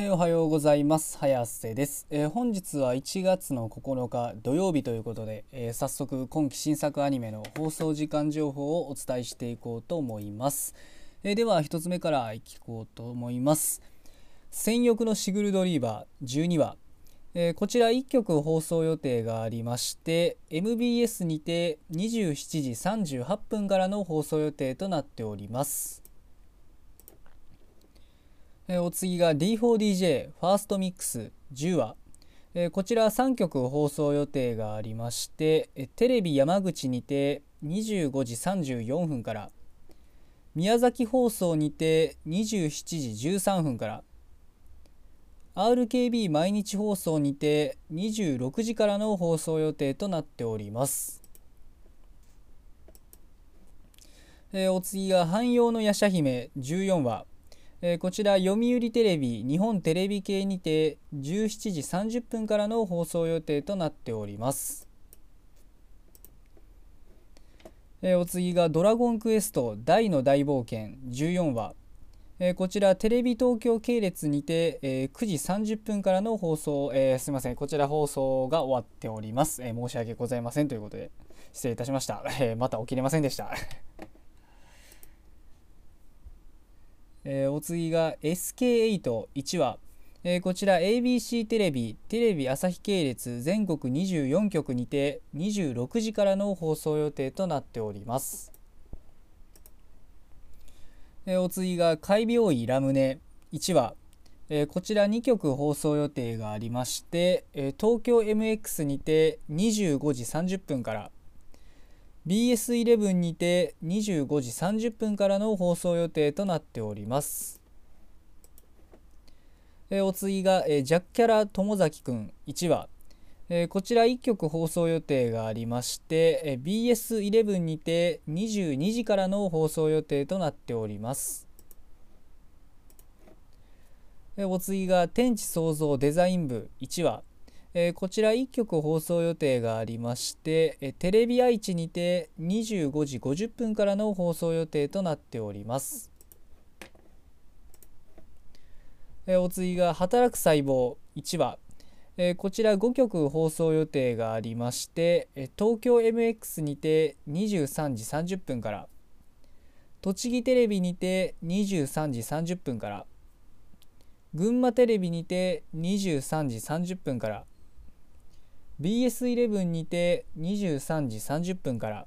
えー、おはようございます。早瀬です、えー、本日は1月の9日土曜日ということで、えー、早速今期新作アニメの放送時間情報をお伝えしていこうと思います、えでは1つ目からいこうと思います。戦翼のシグルドリーバー12話。えこちら1曲放送予定がありまして MBS にて27時38分からの放送予定となっております。えお次が D4DJ ファーストミックス10話えこちら3曲放送予定がありましてテレビ山口にて25時34分から。宮崎放送にて27時13分から。RKB 毎日放送にて26時からの放送予定となっております。えー、お次が汎用の夜叉姫14話えー、こちら読売テレビ日本テレビ系にて17時30分からの放送予定となっております、えー、お次が「ドラゴンクエスト大の大冒険」14話、えー、こちらテレビ東京系列にて、えー、9時30分からの放送、えー、すみませんこちら放送が終わっております、え申し訳ございませんということで失礼いたしました、えまた起きれませんでした。えー、お次が SK81 話、えー、こちら ABC テレビテレビ朝日系列全国24局にて26時からの放送予定となっております、えー、お次が海病医ラムネ1話えー、こちら2曲放送予定がありまして、えー、東京 MX にて25時30分から BS11 にて25時30分からの放送予定となっております。えお次が、えジャッキャラ友崎くん1話、えこちら1曲放送予定がありまして、え BS11 にて22時からの放送予定となっております。えお次が天地創造デザイン部1話えー、こちら1曲放送予定がありまして、えー、テレビ愛知にて25時50分からの放送予定となっております。えー、お次が働く細胞1話、えこちら5曲放送予定がありまして、え東京 MX にて23時30分から栃木テレビにて23時30分から群馬テレビにて23時30分から BS11 にて23時30分から。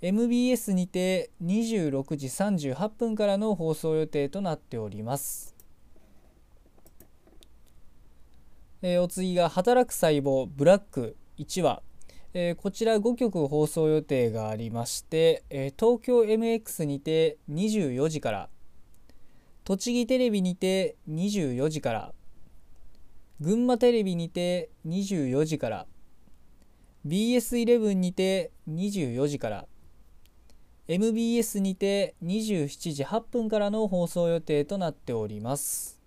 MBS にて26時38分からの放送予定となっております。えー、お次が働く細胞ブラック1話、えー、こちら5曲放送予定がありまして、えー、東京 MX にて24時から。栃木テレビにて24時から。群馬テレビにて24時から BS11 にて24時から MBS にて27時8分からの放送予定となっております。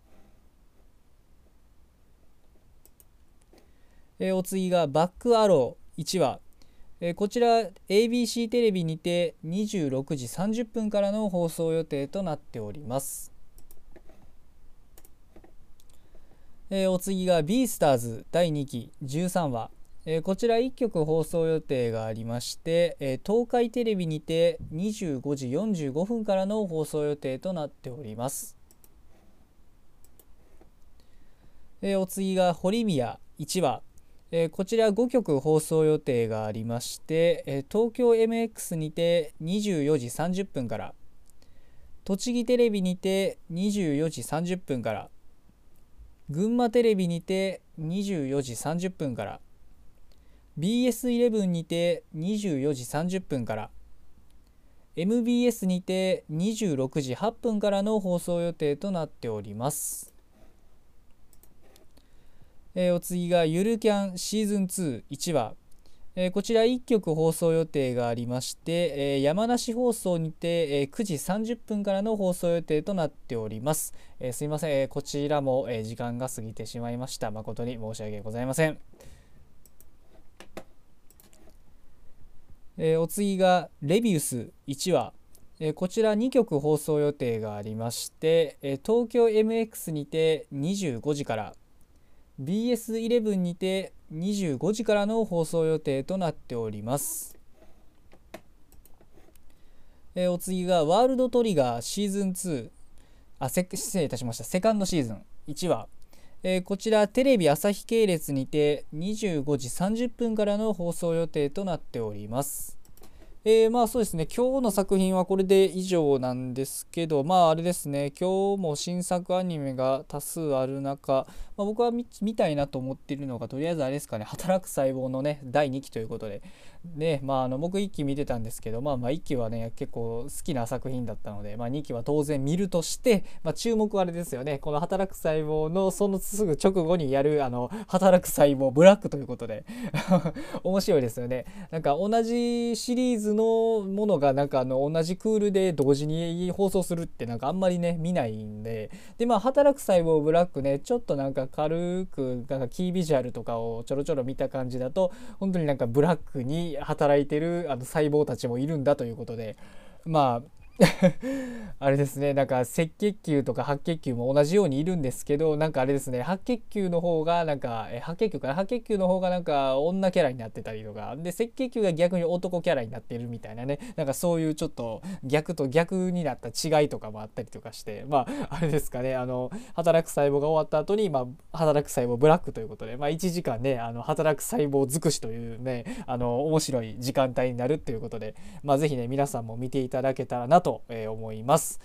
えお次がバックアロー1話、えこちら ABC テレビにて26時30分からの放送予定となっております。えー、お次が「ビースターズ第2期13話」えー、こちら1曲放送予定がありまして、えー、東海テレビにて25時45分からの放送予定となっております、えお次が「堀宮1話」えこちら5曲放送予定がありまして、え東京 MX にて24時30分から栃木テレビにて24時30分から群馬テレビにて24時30分から BS11 にて24時30分から MBS にて26時8分からの放送予定となっております。えー、お次がゆるキャンシーズン21話、えー、こちら1曲放送予定がありまして、えー、山梨放送にて、えー、9時30分からの放送予定となっております。えすいません、えこちらも、え時間が過ぎてしまいました。誠に申し訳ございません。えお次がレビウス1話、えこちら2曲放送予定がありまして、え東京 MX にて25時から BS11 にて25時からの放送予定となっております。えお次がワールドトリガーシーズン2あ失礼いたしました。セカンドシーズン。1話、えー、こちらテレビ朝日系列にて25時30分からの放送予定となっております。えー、まあそうですね。今日の作品はこれで以上なんですけどまああれですね。今日も新作アニメが多数ある中、まあ、僕は見たいなと思っているのがとりあえずあれですかね。働く細胞のね第2期ということで。ねまああの僕1期見てたんですけどまあまあ1期はね結構好きな作品だったので、まあ、2期は当然見るとして、まあ、注目はあれですよね。この働く細胞のそのすぐ直後にやるあの働く細胞ブラックということで。面白いですよね。なんか同じシリーズのものがなんかあの同じクールで同時に放送するってなんかあんまりね見ないんで。でまあ働く細胞ブラックねちょっとなんか軽くなんかキービジュアルとかをちょろちょろ見た感じだと本当になんかブラックに働いてるあの細胞たちもいるんだということで。まあ あれですねなんか赤血球とか白血球も同じようにいるんですけどなんかあれですね白血球の方がなんかえ白血球かな白血球の方がなんか女キャラになってたりとかで赤血球が逆に男キャラになってるみたいなねなんかそういうちょっと逆と逆になった違いとかもあったりとかしてまああれですかねあの働く細胞が終わった後にまあ働く細胞ブラックということでまあ1時間ねあの働く細胞尽くしというねあの面白い時間帯になるっていうことでまあ是非ね皆さんも見ていただけたらなとと思います。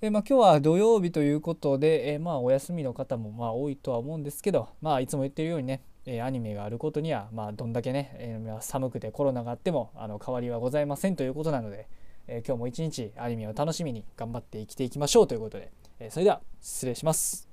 えまあ、今日は土曜日ということで、えまあ、お休みの方もまあ多いとは思うんですけど、まあ、いつも言ってるようにね、えアニメがあることには、まあ、どんだけね、え寒くてコロナがあってもあの変わりはございませんということなので、え今日も一日アニメを楽しみに頑張って生きていきましょうということで、えそれでは失礼します。